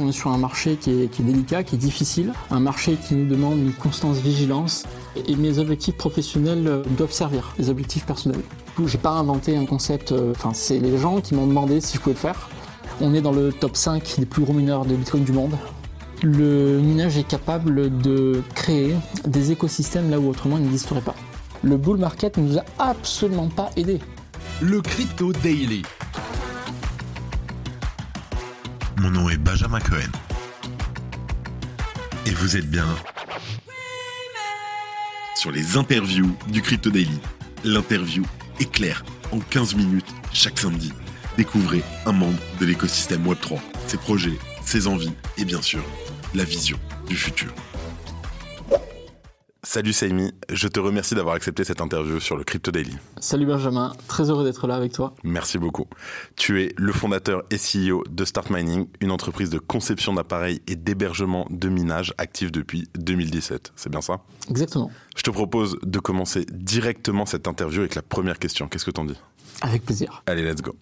On est sur un marché qui est, délicat, qui est difficile, un marché qui nous demande une constance vigilance. Et mes objectifs professionnels doivent servir les objectifs personnels. J'ai pas inventé un concept, enfin, c'est les gens qui m'ont demandé si je pouvais le faire. On est dans le top 5 des plus gros mineurs de Bitcoin du monde. Le minage est capable de créer des écosystèmes là où autrement il n'existerait pas. Le bull market ne nous a absolument pas aidés. Le Crypto Daily. Mon nom est Benjamin Cohen. Et vous êtes bien sur les interviews du Crypto Daily. L'interview est claire en 15 minutes chaque samedi. Découvrez un membre de l'écosystème Web3, ses projets, ses envies et bien sûr la vision du futur. Salut Saimi, je te remercie d'avoir accepté cette interview sur le Crypto Daily. Salut Benjamin, très heureux d'être là avec toi. Merci beaucoup. Tu es le fondateur et CEO de Start Mining, une entreprise de conception d'appareils et d'hébergement de minage active depuis 2017. C'est bien ça? Exactement. Je te propose de commencer directement cette interview avec la première question. Qu'est-ce que t'en dis? Avec plaisir. Allez, let's go.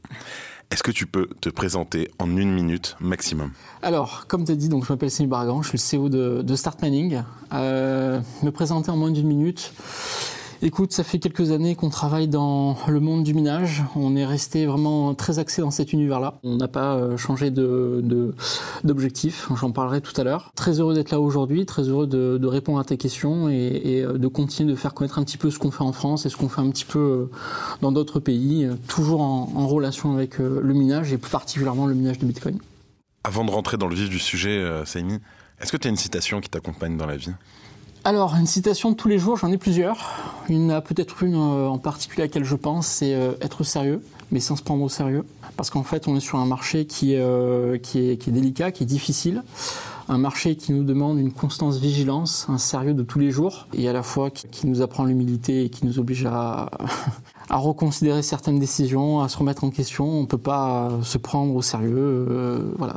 Est-ce que tu peux te présenter en une minute maximum Alors, comme tu as dit, donc, je m'appelle Céline Bargan, je suis le CEO de, de Start Mining. Euh, me présenter en moins d'une minute. Écoute, ça fait quelques années qu'on travaille dans le monde du minage. On est resté vraiment très axé dans cet univers-là. On n'a pas euh, changé d'objectif. J'en parlerai tout à l'heure. Très heureux d'être là aujourd'hui, très heureux de, répondre à tes questions et, euh, de continuer de faire connaître un petit peu ce qu'on fait en France et ce qu'on fait un petit peu euh, dans d'autres pays, toujours en, relation avec le minage et plus particulièrement le minage de Bitcoin. Avant de rentrer dans le vif du sujet, Saimi, est-ce que tu as une citation qui t'accompagne dans la vie? Alors, une citation de tous les jours, j'en ai plusieurs. Il peut-être une euh, en particulier à laquelle je pense, c'est euh, être sérieux, mais sans se prendre au sérieux. Parce qu'en fait, on est sur un marché qui, euh, qui, est, qui est délicat, qui est difficile un marché qui nous demande une constance vigilance, un sérieux de tous les jours, et à la fois qui, nous apprend l'humilité et qui nous oblige à, reconsidérer certaines décisions, à se remettre en question. On ne peut pas se prendre au sérieux. Euh, voilà,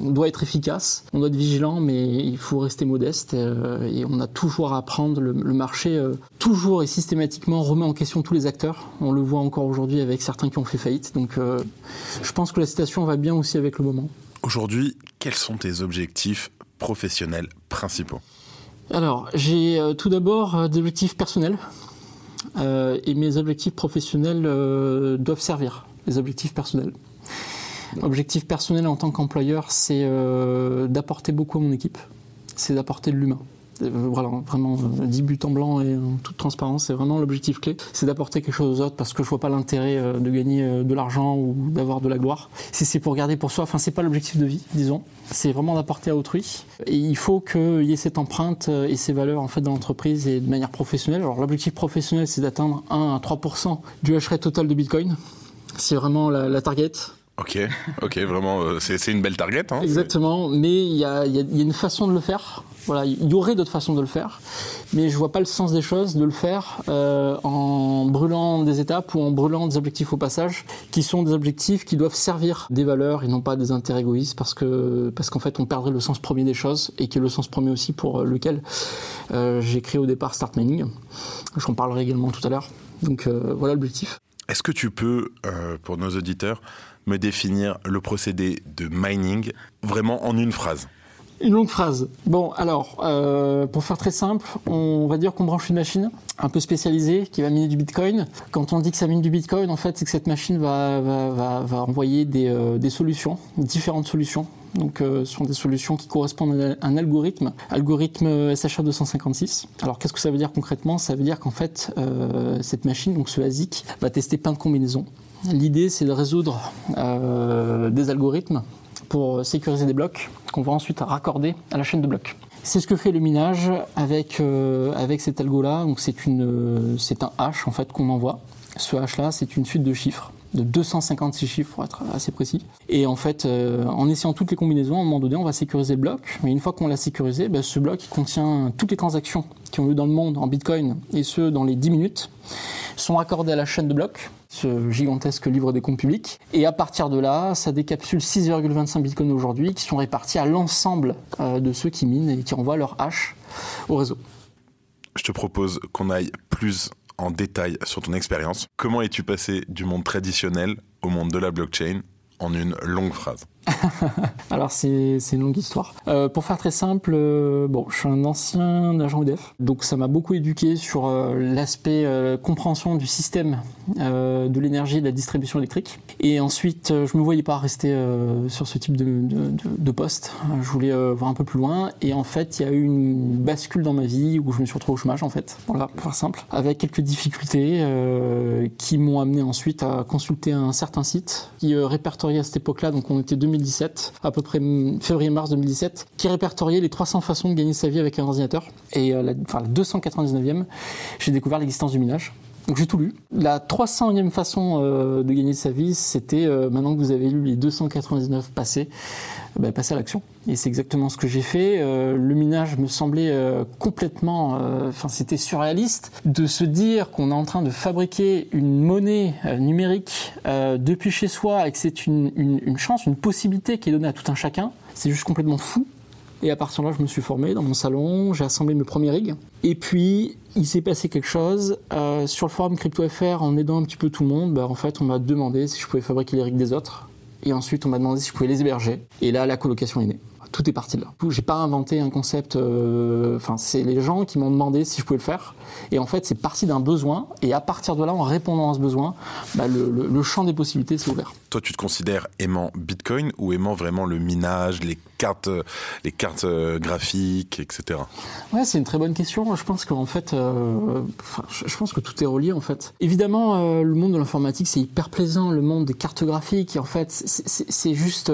on doit être efficace, on doit être vigilant, mais il faut rester modeste. Euh, et on a toujours à apprendre. Le, marché, euh, toujours et systématiquement, remet en question tous les acteurs. On le voit encore aujourd'hui avec certains qui ont fait faillite. Donc, je pense que la situation va bien aussi avec le moment. Aujourd'hui, quels sont tes objectifs professionnels principaux? Alors, j'ai tout d'abord des objectifs personnels. Euh, et mes objectifs professionnels euh, doivent servir les objectifs personnels. Objectif personnel en tant qu'employeur, c'est euh, d'apporter beaucoup à mon équipe, c'est d'apporter de l'humain. Voilà, vraiment, 10 buts en blanc et en toute transparence, c'est vraiment l'objectif clé. C'est d'apporter quelque chose aux autres parce que je vois pas l'intérêt de gagner de l'argent ou d'avoir de la gloire. Si c'est pour garder pour soi, enfin, c'est pas l'objectif de vie, disons. C'est vraiment d'apporter à autrui. Et il faut qu'il y ait cette empreinte et ces valeurs, en fait, dans l'entreprise et de manière professionnelle. Alors, l'objectif professionnel, c'est d'atteindre 1 à 3% du hash total de Bitcoin. C'est vraiment la target. Ok, ok, vraiment, euh, c'est une belle target. Hein, Exactement, mais il y a, y a, une façon de le faire. Voilà, il y aurait d'autres façons de le faire, mais je vois pas le sens des choses de le faire euh, en brûlant des étapes ou en brûlant des objectifs au passage, qui sont des objectifs qui doivent servir des valeurs et non pas des intérêts égoïstes, parce que parce qu'en fait on perdrait le sens premier des choses et qui est le sens premier aussi pour lequel euh, j'ai créé au départ Start Mining. J'en parlerai également tout à l'heure. Donc voilà l'objectif. Est-ce que tu peux, pour nos auditeurs, me définir le procédé de mining vraiment en une phrase une longue phrase. Bon, alors, euh, pour faire très simple, on va dire qu'on branche une machine un peu spécialisée qui va miner du Bitcoin. Quand on dit que ça mine du Bitcoin, en fait, c'est que cette machine va, envoyer des, euh, des, solutions, différentes solutions. Donc, euh, ce sont des solutions qui correspondent à un algorithme, algorithme SHA 256. Alors, qu'est-ce que ça veut dire concrètement? Ça veut dire qu'en fait, cette machine, donc ce ASIC, va tester plein de combinaisons L'idée, c'est de résoudre euh, des algorithmes pour sécuriser des blocs qu'on va ensuite raccorder à la chaîne de blocs. C'est ce que fait le minage avec, euh, avec cet algo-là. Donc c'est, un hash en fait qu'on envoie. Ce hash-là, c'est une suite de chiffres de 256 chiffres pour être assez précis. Et en fait, euh, en essayant toutes les combinaisons, à un moment donné, on va sécuriser le bloc. Une fois qu'on l'a sécurisé, ben, ce bloc contient toutes les transactions qui ont lieu dans le monde en Bitcoin, et ce, dans les 10 minutes, sont accordées à la chaîne de blocs, ce gigantesque livre des comptes publics. Et à partir de là, ça décapsule 6,25 bitcoins aujourd'hui, qui sont répartis à l'ensemble euh, de ceux qui minent et qui envoient leur hash au réseau. Je te propose qu'on aille plus en détail sur ton expérience. Comment es-tu passé du monde traditionnel au monde de la blockchain en une longue phrase? Alors c'est une longue histoire. Euh, pour faire très simple, euh, bon, je suis un ancien agent EDF, donc ça m'a beaucoup éduqué sur euh, l'aspect compréhension du système de l'énergie et de la distribution électrique. Et ensuite, je me voyais pas rester sur ce type de, poste. Je voulais voir un peu plus loin. Et en fait, il y a eu une bascule dans ma vie où je me suis retrouvé au chômage en fait. Voilà, pour faire simple, avec quelques difficultés qui m'ont amené ensuite à consulter un certain site qui répertoriait à cette époque-là. Donc on était 2017, à peu près février-mars 2017, qui répertoriait les 300 façons de gagner sa vie avec un ordinateur. Et euh, la, enfin, la 299e, j'ai découvert l'existence du minage. Donc j'ai tout lu. La 300e façon euh, de gagner sa vie, c'était euh, maintenant que vous avez lu les 299 passés, bah, passer à l'action. Et c'est exactement ce que j'ai fait. Euh, le minage me semblait complètement, enfin c'était surréaliste de se dire qu'on est en train de fabriquer une monnaie numérique depuis chez soi et que c'est une, chance, une possibilité qui est donnée à tout un chacun. C'est juste complètement fou. Et à partir de là, je me suis formé dans mon salon, j'ai assemblé mes premiers rigs. Et puis, il s'est passé quelque chose. Euh, sur le forum CryptoFR, en aidant un petit peu tout le monde, bah, en fait, on m'a demandé si je pouvais fabriquer les rigs des autres. Et ensuite, on m'a demandé si je pouvais les héberger. Et là, la colocation est née tout est parti de là. J'ai pas inventé un concept. Euh, enfin, c'est les gens qui m'ont demandé si je pouvais le faire. Et en fait, c'est parti d'un besoin. Et à partir de là, en répondant à ce besoin, bah, le, le, champ des possibilités s'est ouvert. Toi, tu te considères aimant Bitcoin ou aimant vraiment le minage, les cartes, euh, les cartes euh, graphiques, etc. Ouais, c'est une très bonne question. Je pense qu'en fait, euh, je pense que tout est relié en fait. Évidemment, le monde de l'informatique c'est hyper plaisant, le monde des cartes graphiques. En fait, c'est juste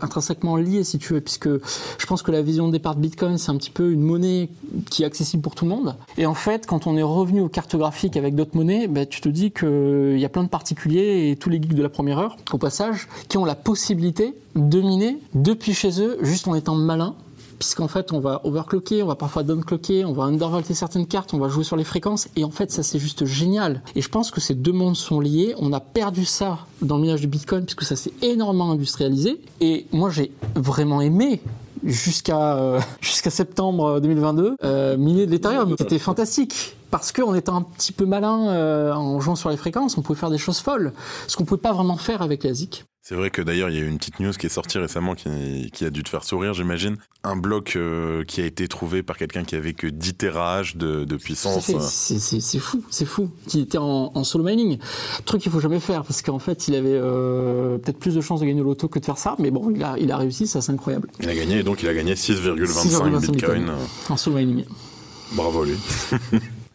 intrinsèquement lié si tu veux, puisque je pense que la vision de départ de Bitcoin c'est un petit peu une monnaie qui est accessible pour tout le monde. Et en fait, quand on est revenu aux cartes graphiques avec d'autres monnaies, bah, tu te dis qu'il y a plein de particuliers et tous les geeks de la première heure, au passage, qui ont la possibilité de miner depuis chez eux juste en étant malin puisqu'en fait on va overclocker, on va parfois downclocker, on va undervolter certaines cartes, on va jouer sur les fréquences et en fait ça c'est juste génial. Et je pense que ces deux mondes sont liés. On a perdu ça dans le minage du Bitcoin puisque ça s'est énormément industrialisé et moi j'ai vraiment aimé jusqu'à euh, jusqu'à septembre 2022 euh, miner de l'Ethereum. C'était fantastique parce qu'en étant un petit peu malin euh, en jouant sur les fréquences, on pouvait faire des choses folles, ce qu'on pouvait pas vraiment faire avec la ZIC. C'est vrai que d'ailleurs, il y a eu une petite news qui est sortie récemment qui, qui a dû te faire sourire, j'imagine. Un bloc euh, qui a été trouvé par quelqu'un qui avait que 10 terahash de, de puissance. C'est fou, c'est fou. Qui était en, en, solo mining. Truc qu'il faut jamais faire parce qu'en fait, il avait euh, peut-être plus de chances de gagner au loto que de faire ça. Mais bon, il a, il a réussi, ça c'est incroyable. Il a gagné, donc il a gagné 6,25 bitcoin. En solo mining. Bravo lui.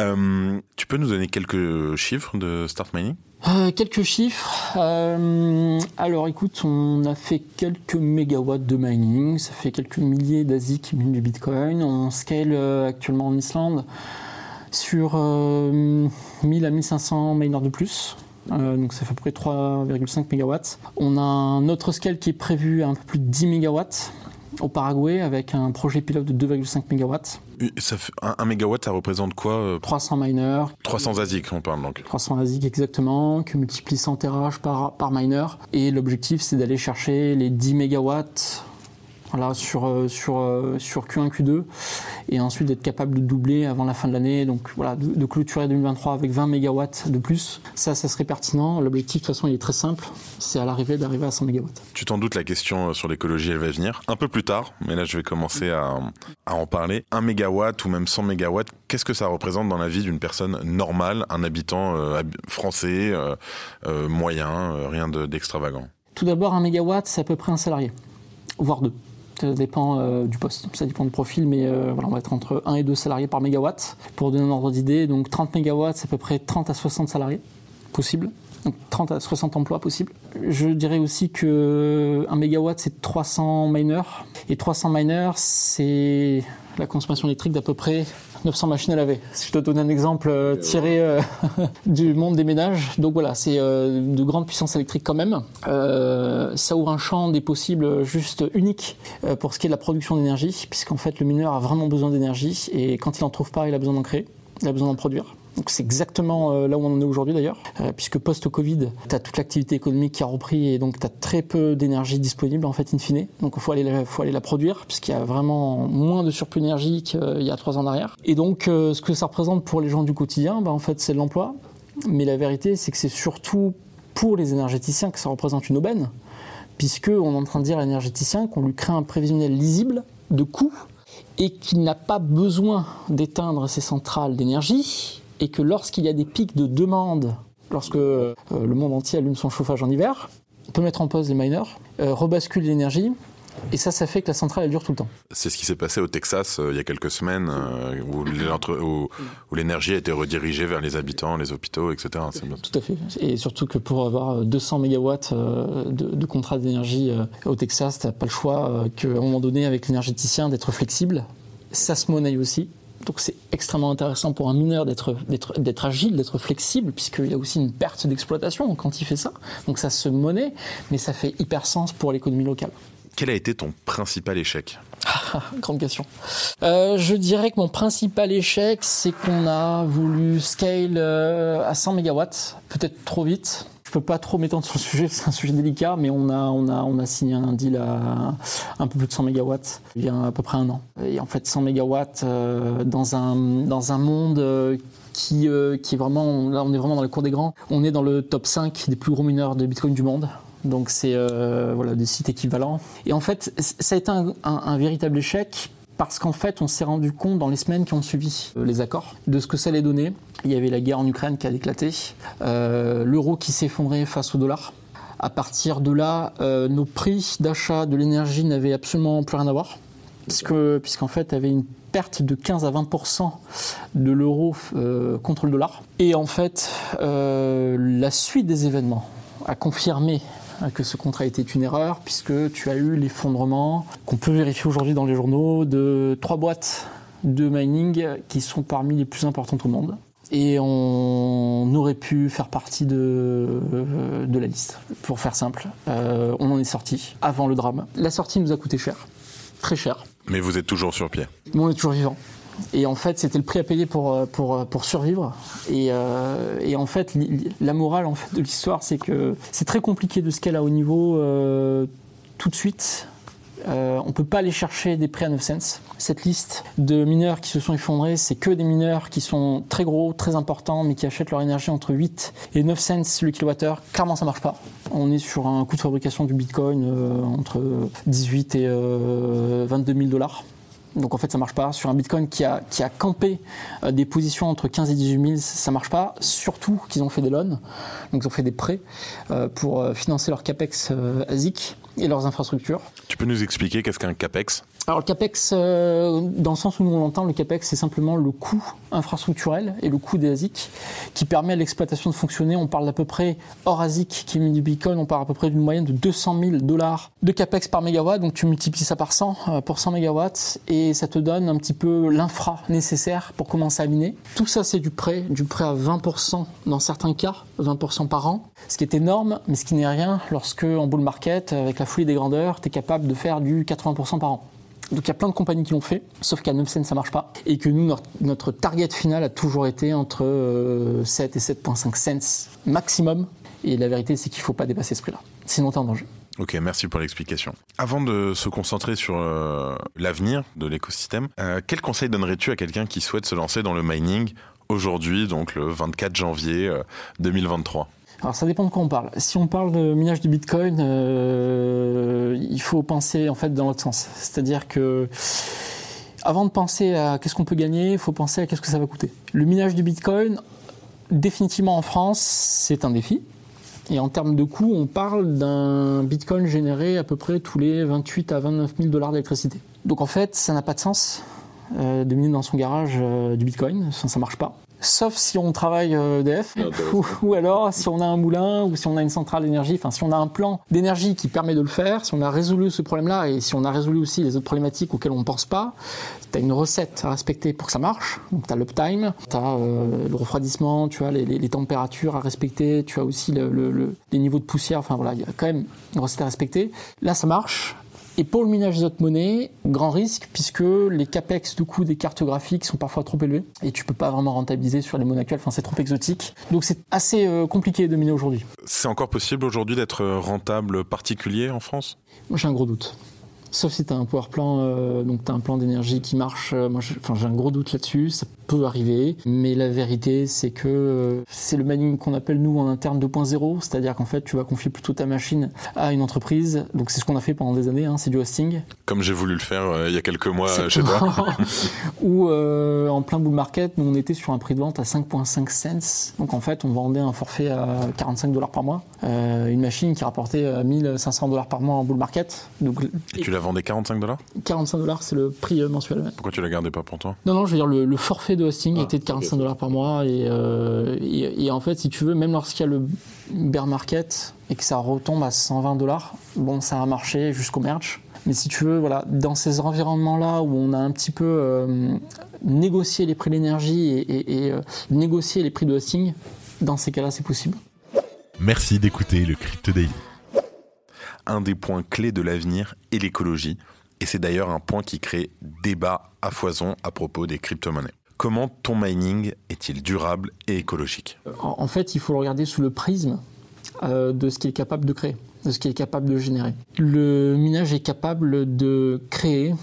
euh, tu peux nous donner quelques chiffres de Start Mining? Euh, quelques chiffres. Euh, alors écoute, on a fait quelques mégawatts de mining, ça fait quelques milliers d'Asie qui minent du Bitcoin. On scale actuellement en Islande sur 1000 à 1500 miners de plus. donc ça fait à peu près 3,5 mégawatts. On a un autre scale qui est prévu à un peu plus de 10 mégawatts au Paraguay avec un projet pilote de 2,5 MW. Ça fait, un, mégawatt, ça représente quoi 300 euh miners. 300 ASIC, on parle donc. 300 ASIC exactement, que multiplie 100 terahash par, par miner. Et l'objectif, c'est d'aller chercher les 10 MW voilà, sur, euh, sur, euh, sur Q1, Q2, et ensuite d'être capable de doubler avant la fin de l'année, donc voilà, de, clôturer 2023 avec 20 MW de plus, ça, ça serait pertinent. L'objectif, de toute façon, il est très simple, c'est à l'arrivée d'arriver à 100 MW. Tu t'en doutes, la question euh, sur l'écologie, elle va venir un peu plus tard, mais là, je vais commencer à, à en parler. 1 MW ou même 100 MW, qu'est-ce que ça représente dans la vie d'une personne normale, un habitant français, moyen, rien d'extravagant? Tout d'abord, 1 MW, c'est à peu près un salarié, voire deux. Ça dépend euh, du poste, ça dépend du profil, mais euh, voilà, on va être entre 1 et 2 salariés par mégawatt. Pour donner un ordre d'idée, donc 30 mégawatts, c'est à peu près 30 à 60 salariés possible. Donc 30 à 60 emplois possibles. Je dirais aussi que 1 mégawatt, c'est 300 miners. Et 300 miners, c'est la consommation électrique d'à peu près 900 machines à laver. Si je te donne un exemple euh, tiré euh, du monde des ménages, donc voilà, c'est euh, de grandes puissances électriques quand même. ça ouvre un champ des possibles juste unique pour ce qui est de la production d'énergie, puisqu'en fait le mineur a vraiment besoin d'énergie et quand il en trouve pas, il a besoin d'en créer, il a besoin d'en produire. Donc c'est exactement euh, là où on en est aujourd'hui d'ailleurs, euh, puisque post-Covid, tu as toute l'activité économique qui a repris et donc tu as très peu d'énergie disponible en fait in fine. Donc il faut aller, faut aller la produire, puisqu'il y a vraiment moins de surplus énergie qu'il y a trois ans en arrière. Et donc euh, ce que ça représente pour les gens du quotidien, bah, en fait c'est l'emploi. Mais la vérité c'est que c'est surtout pour les énergéticiens que ça représente une aubaine puisqu'on est en train de dire à l'énergéticien qu'on lui crée un prévisionnel lisible de coûts et qu'il n'a pas besoin d'éteindre ses centrales d'énergie et que lorsqu'il y a des pics de demande, lorsque euh, le monde entier allume son chauffage en hiver, on peut mettre en pause les miners, euh, rebascule l'énergie et ça, ça fait que la centrale, elle dure tout le temps. C'est ce qui s'est passé au Texas euh, il y a quelques semaines, euh, où l'énergie a été redirigée vers les habitants, les hôpitaux, etc. Tout à fait. Et surtout que pour avoir 200 mégawatts de, de contrat d'énergie au Texas, tu n'as pas le choix qu'à un moment donné, avec l'énergéticien, d'être flexible. Ça se monnaie aussi. Donc c'est extrêmement intéressant pour un mineur d'être agile, d'être flexible, puisqu'il y a aussi une perte d'exploitation quand il fait ça. Donc ça se monnaie, mais ça fait hyper sens pour l'économie locale. Quel a été ton principal échec? Grande question. Euh, je dirais que mon principal échec, c'est qu'on a voulu scale euh, à 100 MW, peut-être trop vite. Peux pas trop m'étendre sur le sujet, c'est un sujet délicat, mais on a, on a, on a signé un deal à un peu plus de 100 MW il y a à peu près un an. Et en fait, 100 MW euh, dans, un, dans un monde qui, qui est vraiment, là on est vraiment dans le cours des grands. On est dans le top 5 des plus gros mineurs de Bitcoin du monde. Donc c'est euh, voilà, des sites équivalents. Et en fait, ça a été un, véritable échec parce qu'en fait, on s'est rendu compte dans les semaines qui ont suivi euh, les accords de ce que ça allait donner. Il y avait la guerre en Ukraine qui a éclaté, euh, l'euro qui s'effondrait face au dollar. À partir de là, nos prix d'achat de l'énergie n'avaient absolument plus rien à voir, puisque, puisqu'en fait, il y avait une perte de 15 à 20% de l'euro contre le dollar. Et en fait, la suite des événements a confirmé que ce contrat était une erreur, puisque tu as eu l'effondrement qu'on peut vérifier aujourd'hui dans les journaux de trois boîtes de mining qui sont parmi les plus importantes au monde. Et on aurait pu faire partie de, de la liste, pour faire simple. Euh, on en est sorti avant le drame. La sortie nous a coûté cher, très cher. Mais vous êtes toujours sur pied. Mais on est toujours vivant. Et en fait, c'était le prix à payer pour, euh, pour, euh, pour survivre. Et, euh, et, en fait, la morale de l'histoire, c'est que c'est très compliqué de scaler à haut niveau tout de suite. on ne peut pas aller chercher des prix à 9 cents. Cette liste de mineurs qui se sont effondrés, c'est que des mineurs qui sont très gros, très importants, mais qui achètent leur énergie entre 8 et 9 cents le kilowattheure. Clairement, ça marche pas. On est sur un coût de fabrication du Bitcoin entre 18 et 22 000 dollars. Donc en fait, ça marche pas. Sur un Bitcoin qui a, qui a campé euh, des positions entre 15 et 18 000, ça marche pas. Surtout qu'ils ont fait des loans, donc ils ont fait des prêts euh, pour euh, financer leur capex ASIC et leurs infrastructures. Tu peux nous expliquer qu'est-ce qu'un CAPEX? Alors le CAPEX, euh, dans le sens où nous on l'entend, le CAPEX c'est simplement le coût infrastructurel et le coût des ASIC qui permet à l'exploitation de fonctionner. On parle d'à peu près, hors ASIC qui est du Bitcoin, on parle à peu près d'une moyenne de 200 000 dollars de CAPEX par mégawatt. Donc tu multiplies ça par 100 euh, pour 100 mégawatts et ça te donne un petit peu l'infra nécessaire pour commencer à miner. Tout ça c'est du prêt, du prêt à 20% dans certains cas, 20% par an. Ce qui est énorme, mais ce qui n'est rien lorsque en bull market, avec la folie des grandeurs, tu es capable de faire du 80% par an. Donc il y a plein de compagnies qui l'ont fait, sauf qu'à 9 cents ça marche pas. Et que nous, notre, target final a toujours été entre 7 euh, et 7,5 cents maximum. Et la vérité, c'est qu'il ne faut pas dépasser ce prix-là. Sinon, tu en danger. Ok, merci pour l'explication. Avant de se concentrer sur euh, l'avenir de l'écosystème, euh, quel conseil donnerais-tu à quelqu'un qui souhaite se lancer dans le mining aujourd'hui, donc le 24 janvier 2023 alors ça dépend de quoi on parle. Si on parle de minage du Bitcoin, euh, il faut penser en fait dans l'autre sens. C'est-à-dire que avant de penser à qu'est-ce qu'on peut gagner, il faut penser à qu'est-ce que ça va coûter. Le minage du Bitcoin, définitivement en France, c'est un défi. Et en termes de coût, on parle d'un Bitcoin généré à peu près tous les 28 à 29 000 dollars d'électricité. Donc en fait, ça n'a pas de sens euh, de miner dans son garage euh, du Bitcoin, ça ne marche pas sauf si on travaille EDF, euh, ou, alors si on a un moulin, ou si on a une centrale d'énergie, enfin si on a un plan d'énergie qui permet de le faire, si on a résolu ce problème-là, et si on a résolu aussi les autres problématiques auxquelles on ne pense pas, tu as une recette à respecter pour que ça marche. Donc tu as l'uptime, tu as euh, le refroidissement, tu as les, températures à respecter, tu as aussi les niveaux de poussière, enfin voilà, il y a quand même une recette à respecter. Là ça marche, et pour le minage des autres monnaies, grand risque puisque les capex du coup des cartes graphiques sont parfois trop élevés et tu peux pas vraiment rentabiliser sur les monnaies actuelles. Enfin, c'est trop exotique. Donc c'est assez euh, compliqué de miner aujourd'hui. C'est encore possible aujourd'hui d'être rentable particulier en France? Moi, j'ai un gros doute. Sauf si tu as un power plan, euh, donc tu as un plan d'énergie qui marche. Euh, moi, j'ai un gros doute là-dessus. Ça peut arriver. Mais la vérité, c'est que euh, c'est le mining qu'on appelle nous en interne 2.0. C'est-à-dire qu'en fait, tu vas confier plutôt ta machine à une entreprise. Donc c'est ce qu'on a fait pendant des années. Hein, c'est du hosting. Comme j'ai voulu le faire il y a quelques mois chez toi. Ou en plein bull market, nous on était sur un prix de vente à 5.5 cents. Donc en fait, on vendait un forfait à 45 dollars par mois. une machine qui rapportait 1500 dollars par mois en bull market. Donc, et tu la vendais 45 dollars 45 dollars, c'est le prix euh, mensuel. Pourquoi tu la gardais pas pour toi? Non, non, je veux dire, le, forfait de hosting ah, était de 45 dollars par mois. Euh, et, en fait, si tu veux, même lorsqu'il y a le bear market et que ça retombe à 120 dollars, bon, ça a marché jusqu'au merge. Mais si tu veux, voilà, dans ces environnements-là où on a un petit peu euh, négocié les prix de l'énergie et, et négocié les prix de hosting, dans ces cas-là, c'est possible. Merci d'écouter le Crypto Daily un des points clés de l'avenir est l'écologie. Et c'est d'ailleurs un point qui crée débat à foison à propos des crypto-monnaies. Comment ton mining est-il durable et écologique? En fait, il faut le regarder sous le prisme euh, de ce qu'il est capable de créer, de ce qu'il est capable de générer. Le minage est capable de créer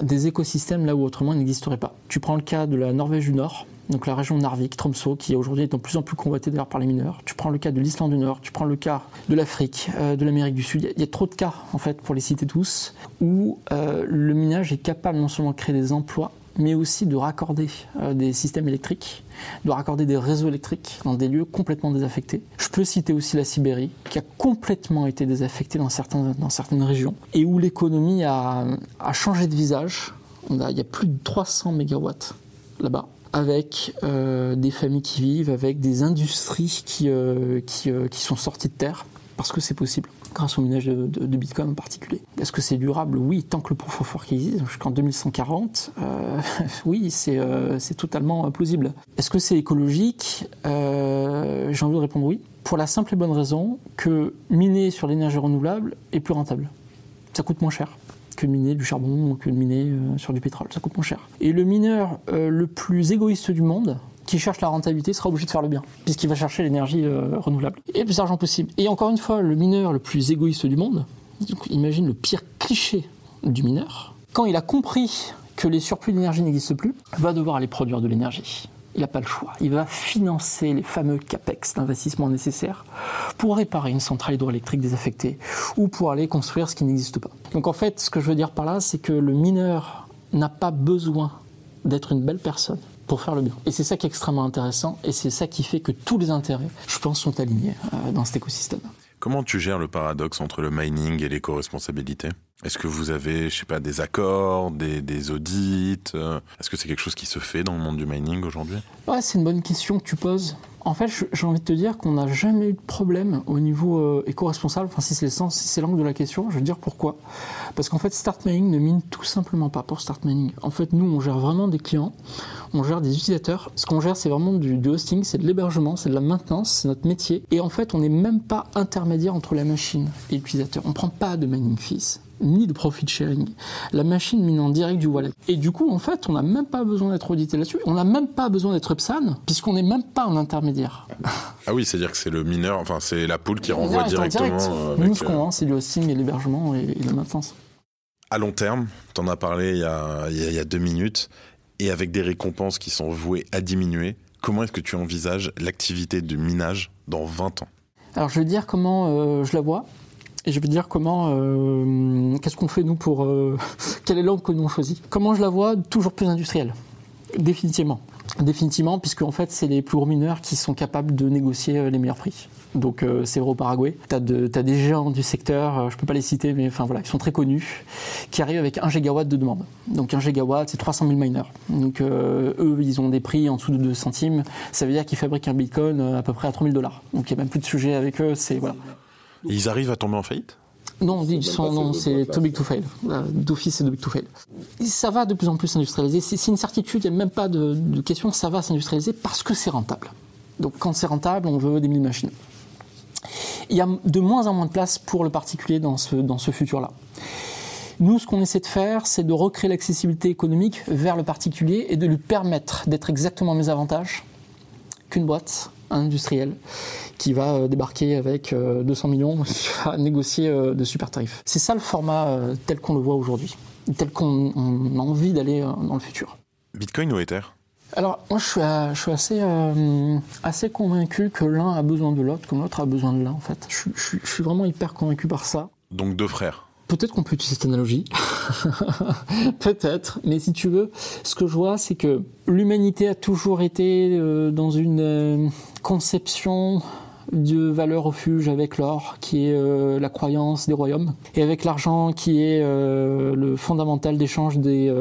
des écosystèmes là où autrement il n'existerait pas. Tu prends le cas de la Norvège du Nord, donc la région de Narvik, Tromsø, qui aujourd'hui est de plus en plus convoitée d'ailleurs par les mineurs. Tu prends le cas de l'Islande du Nord, tu prends le cas de l'Afrique, euh, de l'Amérique du Sud. Il y, a trop de cas en fait pour les citer tous où euh, le minage est capable non seulement de créer des emplois, mais aussi de raccorder euh, des systèmes électriques, de raccorder des réseaux électriques dans des lieux complètement désaffectés. Je peux citer aussi la Sibérie, qui a complètement été désaffectée dans, certains, dans certaines régions, et où l'économie a, a, changé de visage. il y a plus de 300 mégawatts là-bas avec euh, des familles qui vivent, avec des industries qui, euh, euh, qui, sont sorties de terre, parce que c'est possible, grâce au minage de, Bitcoin en particulier. Est-ce que c'est durable? Oui, tant que le proof of existe, jusqu'en 2140, oui, c'est totalement plausible. Est-ce que c'est écologique? J'ai envie de répondre oui, pour la simple et bonne raison que miner sur l'énergie renouvelable est plus rentable. Ça coûte moins cher que miner du charbon ou que miner euh, sur du pétrole. Ça coûte moins cher. Et le mineur euh, le plus égoïste du monde, qui cherche la rentabilité sera obligé de faire le bien, puisqu'il va chercher l'énergie euh, renouvelable. Et le plus d'argent possible. Et encore une fois, le mineur le plus égoïste du monde, imagine le pire cliché du mineur, quand il a compris que les surplus d'énergie n'existent plus, va devoir aller produire de l'énergie il n'a pas le choix. Il va financer les fameux CAPEX d'investissement nécessaires pour réparer une centrale hydroélectrique désaffectée ou pour aller construire ce qui n'existe pas. Donc en fait, ce que je veux dire par là, c'est que le mineur n'a pas besoin d'être une belle personne pour faire le bien. Et c'est ça qui est extrêmement intéressant et c'est ça qui fait que tous les intérêts, je pense, sont alignés euh, dans cet écosystème. Comment tu gères le paradoxe entre le mining et l'éco-responsabilité? Est-ce que vous avez, je sais pas, des accords, des, audits? Euh, Est-ce que c'est quelque chose qui se fait dans le monde du mining aujourd'hui? Ouais, c'est une bonne question que tu poses. En fait, j'ai envie de te dire qu'on n'a jamais eu de problème au niveau euh, éco-responsable. Enfin, si c'est l'angle de la question, je veux dire pourquoi. Parce qu'en fait, Start Mining ne mine tout simplement pas pour Start Mining. En fait, nous, on gère vraiment des clients, on gère des utilisateurs. Ce qu'on gère, c'est vraiment du, du hosting, c'est de l'hébergement, c'est de la maintenance, c'est notre métier. Et en fait, on n'est même pas intermédiaire entre la machine et l'utilisateur. On ne prend pas de mining fees ni de profit sharing. La machine mine en direct du wallet. Et du coup, en fait, on n'a même pas besoin d'être audité là-dessus. On n'a même pas besoin d'être UPSAN, puisqu'on n'est même pas en intermédiaire. Ah oui, c'est-à-dire que c'est le mineur, enfin, c'est la poule qui renvoie directement. Euh, Nous, ce qu'on euh, vend, c'est le hosting et l'hébergement et, la maintenance. À long terme, tu en as parlé il y a, il y a deux minutes, et avec des récompenses qui sont vouées à diminuer, comment est-ce que tu envisages l'activité de minage dans 20 ans? Alors, je vais dire comment euh, je la vois. Et je vais dire comment, euh, qu'est-ce qu'on fait nous pour, euh, quelle est l'angle que nous on choisit. Comment je la vois Toujours plus industrielle, définitivement. Définitivement, puisque en fait, c'est les plus gros mineurs qui sont capables de négocier euh, les meilleurs prix. Donc c'est vrai au Paraguay. Tu as, des géants du secteur, je peux pas les citer, mais enfin voilà, ils sont très connus, qui arrivent avec 1 gigawatt de demande. Donc 1 gigawatt, c'est 300 000 miners. Donc eux, ils ont des prix en dessous de 2 centimes. Ça veut dire qu'ils fabriquent un bitcoin à peu près à 3000 dollars. Donc il n'y a même plus de sujet avec eux. C'est voilà ils arrivent à tomber en faillite? Non, ils sont, non, c'est too big to fail. D'office, c'est too big to fail. Ça va de plus en plus s'industrialiser. C'est une certitude, il n'y a même pas de, question, ça va s'industrialiser parce que c'est rentable. Donc quand c'est rentable, on veut des mille machines. Il y a de moins en moins de place pour le particulier dans ce, dans ce futur-là. Nous, ce qu'on essaie de faire, c'est de recréer l'accessibilité économique vers le particulier et de lui permettre d'être exactement mes avantages qu'une boîte industriel qui va débarquer avec 200 millions, qui va négocier de super tarifs. C'est ça le format tel qu'on le voit aujourd'hui, tel qu'on a envie d'aller dans le futur. Bitcoin ou Ether? Alors, moi, je suis, assez, assez convaincu que l'un a besoin de l'autre, comme l'autre a besoin de l'un, en fait. Je, je, suis vraiment hyper convaincu par ça. Donc, deux frères Peut-être qu'on peut utiliser cette analogie, peut-être, mais si tu veux, ce que je vois, c'est que l'humanité a toujours été euh, dans une euh, conception de valeur refuge avec l'or, qui est euh, la croyance des royaumes, et avec l'argent, qui est le fondamental d'échange des,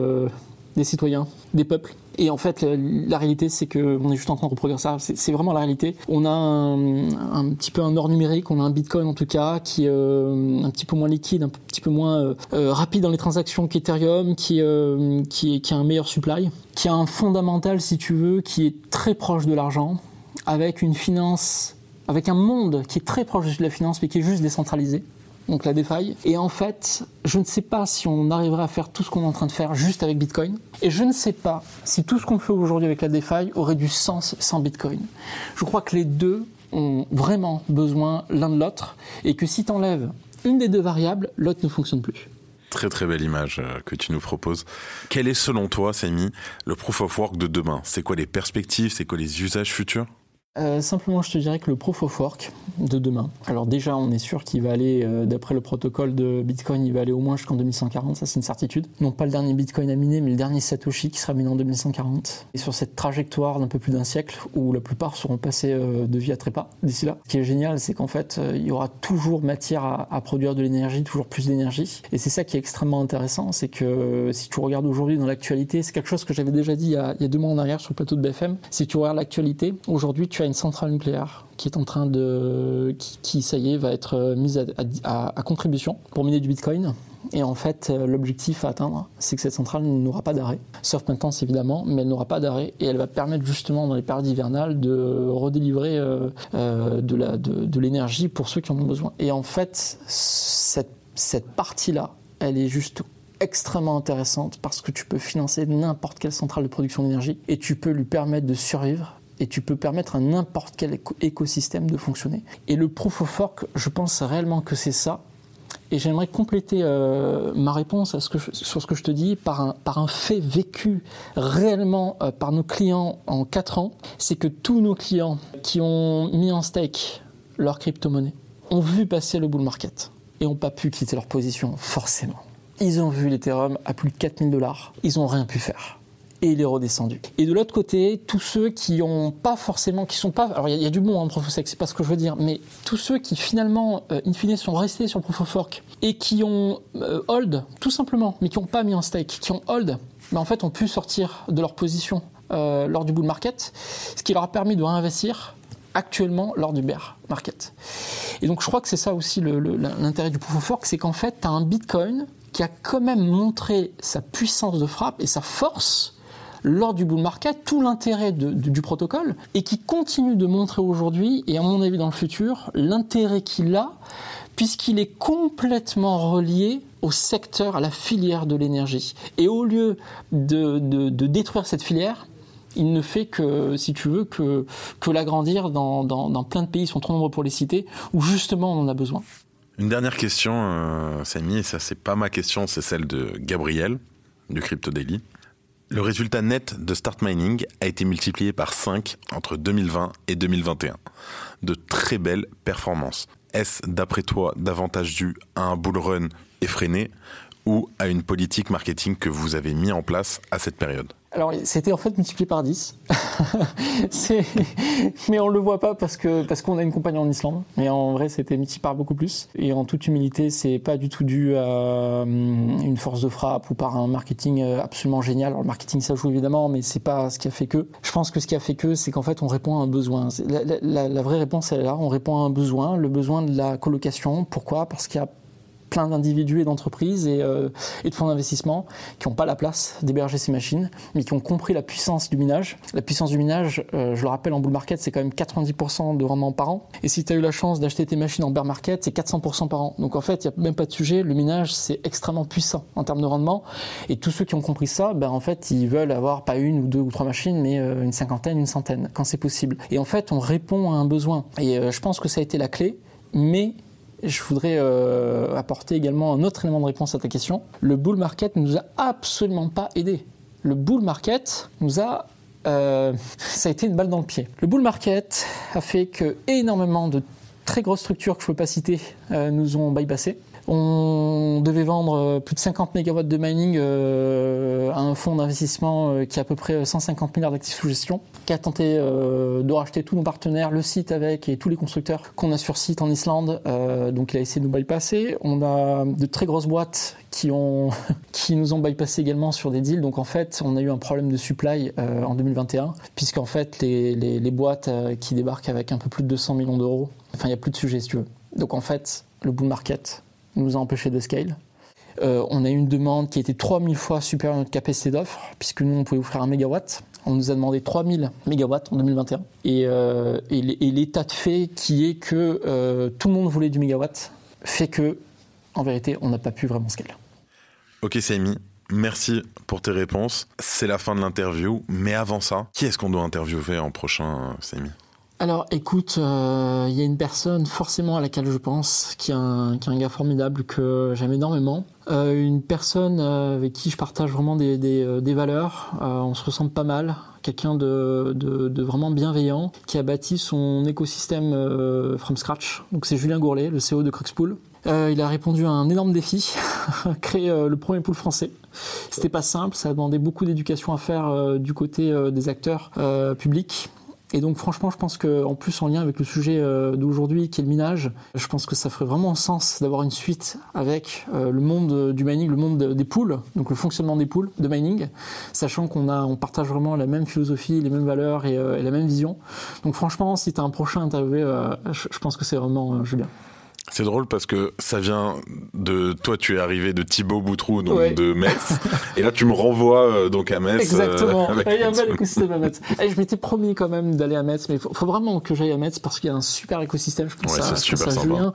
des citoyens, des peuples. Et en fait, la, réalité, c'est qu'on est juste en train de reproduire ça. C'est vraiment la réalité. On a un, petit peu un or numérique, on a un Bitcoin en tout cas, qui est euh, un petit peu moins liquide, un petit peu moins euh, euh, rapide dans les transactions qu'Ethereum, qui a un meilleur supply, qui a un fondamental, si tu veux, qui est très proche de l'argent, avec une finance, avec un monde qui est très proche de la finance, mais qui est juste décentralisé donc la DeFi. Et en fait, je ne sais pas si on arriverait à faire tout ce qu'on est en train de faire juste avec Bitcoin. Et je ne sais pas si tout ce qu'on fait aujourd'hui avec la DeFi aurait du sens sans Bitcoin. Je crois que les deux ont vraiment besoin l'un de l'autre et que si tu enlèves une des deux variables, l'autre ne fonctionne plus. Très très belle image euh, que tu nous proposes. Quel est selon toi, Samy, le proof of work de demain? C'est quoi les perspectives? C'est quoi les usages futurs? Euh, simplement, je te dirais que le proof of work de demain, alors déjà, on est sûr qu'il va aller, euh, d'après le protocole de Bitcoin, il va aller au moins jusqu'en 2140, ça c'est une certitude. Non pas le dernier Bitcoin à miner, mais le dernier Satoshi qui sera miné en 2140. Et sur cette trajectoire d'un peu plus d'un siècle, où la plupart seront passés euh, de vie à trépas d'ici là, ce qui est génial, c'est qu'en fait, il y aura toujours matière à, produire de l'énergie, toujours plus d'énergie. Et c'est ça qui est extrêmement intéressant, c'est que si tu regardes aujourd'hui dans l'actualité, c'est quelque chose que j'avais déjà dit il y, a, il y, a, deux mois en arrière sur le plateau de BFM, si tu regardes l'actualité, aujourd'hui tu as une centrale nucléaire qui est en train de, qui, ça y est, va être euh, mise à, contribution pour miner du Bitcoin. Et en fait, euh, l'objectif à atteindre, c'est que cette centrale n'aura pas d'arrêt, sauf maintenance évidemment, mais elle n'aura pas d'arrêt et elle va permettre justement dans les périodes hivernales de redélivrer euh, de l'énergie pour ceux qui en ont besoin. Et en fait, cette, cette partie-là, elle est juste extrêmement intéressante parce que tu peux financer n'importe quelle centrale de production d'énergie et tu peux lui permettre de survivre et tu peux permettre à n'importe quel écosystème de fonctionner. Et le proof of work, je pense réellement que c'est ça. Et j'aimerais compléter euh, ma réponse sur ce que je te dis par un, par un fait vécu réellement euh, par nos clients en 4 ans. C'est que tous nos clients qui ont mis en stake leur crypto-monnaie ont vu passer le bull market et n'ont pas pu quitter leur position, forcément. Ils ont vu l'Ethereum à plus de 4000 dollars. Ils n'ont rien pu faire et il est redescendu. Et de l'autre côté, tous ceux qui ont pas forcément, qui sont pas, alors il y, a du bon en proof of stake, c'est pas ce que je veux dire, mais tous ceux qui finalement, euh, in fine, sont restés sur proof of work et qui ont euh, hold, tout simplement, mais qui n'ont pas mis en stake, qui ont hold, mais en fait ont pu sortir de leur position euh, lors du bull market, ce qui leur a permis de réinvestir actuellement lors du bear market. Et donc je crois que c'est ça aussi l'intérêt du proof of work, c'est qu'en fait, tu as un Bitcoin qui a quand même montré sa puissance de frappe et sa force lors du bull market tout l'intérêt du protocole et qui continue de montrer aujourd'hui, et à mon avis dans le futur, l'intérêt qu'il a puisqu'il est complètement relié au secteur, à la filière de l'énergie. Et au lieu de, détruire cette filière, il ne fait que, si tu veux, que, que l'agrandir dans, dans, plein de pays, ils sont trop nombreux pour les citer, où justement on en a besoin. Une dernière question, euh, Samy, et ça c'est pas ma question, c'est celle de Gabriel, du Crypto Daily. Le résultat net de Start Mining a été multiplié par 5 entre 2020 et 2021. De très belles performances. Est-ce d'après toi davantage dû à un bull run effréné ou à une politique marketing que vous avez mis en place à cette période? Alors, c'était en fait multiplié par 10. mais on ne le voit pas parce que parce qu'on a une compagnie en Islande. Mais en vrai, c'était multiplié par beaucoup plus. Et en toute humilité, c'est pas du tout dû à hum, une force de frappe ou par un marketing euh, absolument génial. Alors, le marketing, ça joue évidemment, mais c'est pas ce qui a fait que. Je pense que ce qui a fait que, c'est qu'en fait, on répond à un besoin. La, la vraie réponse, elle est là. On répond à un besoin, le besoin de la colocation. Pourquoi? Parce qu'il y a plein d'individus et d'entreprises et, et, de fonds d'investissement qui n'ont pas la place d'héberger ces machines, mais qui ont compris la puissance du minage. La puissance du minage, je le rappelle, en bull market, c'est quand même 90% de rendement par an. Et si tu as eu la chance d'acheter tes machines en bear market, c'est 400% par an. Donc en fait, il n'y a même pas de sujet. Le minage, c'est extrêmement puissant en termes de rendement. Et tous ceux qui ont compris ça, ben, en fait, ils veulent avoir pas une ou deux ou trois machines, mais une cinquantaine, une centaine, quand c'est possible. Et en fait, on répond à un besoin. Et je pense que ça a été la clé. Mais je voudrais euh, apporter également un autre élément de réponse à ta question. Le bull market ne nous a absolument pas aidé. Le bull market nous a euh, ça a été une balle dans le pied. Le bull market a fait que énormément de très grosses structures que je ne peux pas citer euh, nous ont bypassé. On devait vendre euh, plus de 50 MW de mining euh, à un fonds d'investissement euh, qui a à peu près 150 milliards d'actifs sous gestion, qui a tenté de racheter tous nos partenaires, le site avec et tous les constructeurs qu'on a sur site en Islande. donc il a essayé de nous bypasser. On a de très grosses boîtes qui, nous ont bypassé également sur des deals. Donc en fait, on a eu un problème de supply en 2021, puisqu'en fait, les, boîtes qui débarquent avec un peu plus de 200 millions d'euros, enfin, il n'y a plus de sujet. Donc en fait, le bull market, nous a empêché de scale. Euh, on a eu une demande qui était 3000 fois supérieure à notre capacité d'offre, puisque nous, on pouvait offrir un mégawatt. On nous a demandé 3000 mégawatts en 2021. Euh, et, l'état de fait qui est que euh, tout le monde voulait du mégawatt fait que, en vérité, on n'a pas pu vraiment scale. Ok, Saimi. Merci pour tes réponses. C'est la fin de l'interview. Mais avant ça, qui est-ce qu'on doit interviewer en prochain, Saimi alors écoute, euh, il y a une personne forcément à laquelle je pense, qui est un, gars formidable que j'aime énormément. Euh, une personne euh, avec qui je partage vraiment des, valeurs, on se ressemble pas mal, quelqu'un de, vraiment bienveillant, qui a bâti son écosystème from scratch. Donc c'est Julien Gourlet, le CEO de Cruxpool. il a répondu à un énorme défi, créer le premier pool français. C'était pas simple, ça a demandé beaucoup d'éducation à faire du côté des acteurs publics. Et donc franchement, je pense qu'en plus en lien avec le sujet euh, d'aujourd'hui qui est le minage, je pense que ça ferait vraiment sens d'avoir une suite avec euh, le monde du mining, le monde des pools, donc le fonctionnement des pools de mining, sachant qu'on on partage vraiment la même philosophie, les mêmes valeurs et, euh, la même vision. Donc franchement, si tu as un prochain interviewé, je, pense que c'est vraiment Julien. C'est drôle parce que ça vient de toi, tu es arrivé de Thibaut Boutrou, donc de Metz, et là tu me renvoies euh, donc à Metz. Euh, Exactement. il y a un bel écosystème à Metz. Et je m'étais promis quand même d'aller à Metz, mais il faut, vraiment que j'aille à Metz parce qu'il y a un super écosystème. Je pense à, Julien,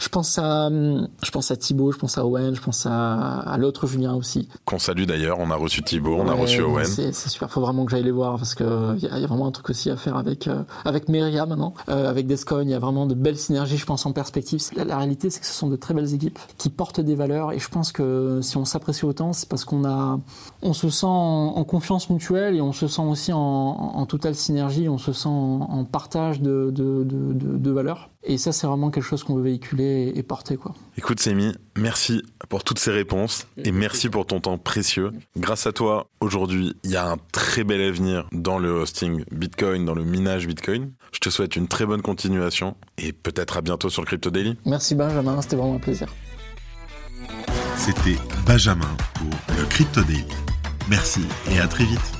je pense à, je pense à Thibaut, je pense à Owen, je pense à, l'autre Julien aussi. Qu'on salue d'ailleurs. On a reçu Thibaut, on a reçu Owen. C'est super. Il Faut vraiment que j'aille les voir parce que il y, a vraiment un truc aussi à faire avec euh, avec Meria maintenant, avec Descoin. Il y a vraiment de belles synergies, je pense en perspective. La, la réalité, c'est que ce sont de très belles équipes qui portent des valeurs et je pense que si on s'apprécie autant, c'est parce qu'on a, on se sent en, confiance mutuelle et on se sent aussi en, totale synergie, on se sent en, partage de, de, de, valeurs. Et ça, c'est vraiment quelque chose qu'on veut véhiculer et, porter. Quoi. Écoute, Semi, merci pour toutes ces réponses et merci pour ton temps précieux. Grâce à toi, aujourd'hui, il y a un très bel avenir dans le hosting Bitcoin, dans le minage Bitcoin. Je te souhaite une très bonne continuation et peut-être à bientôt sur le Crypto Daily. Merci Benjamin, c'était vraiment un plaisir. C'était Benjamin pour le Crypto Daily. Merci et à très vite.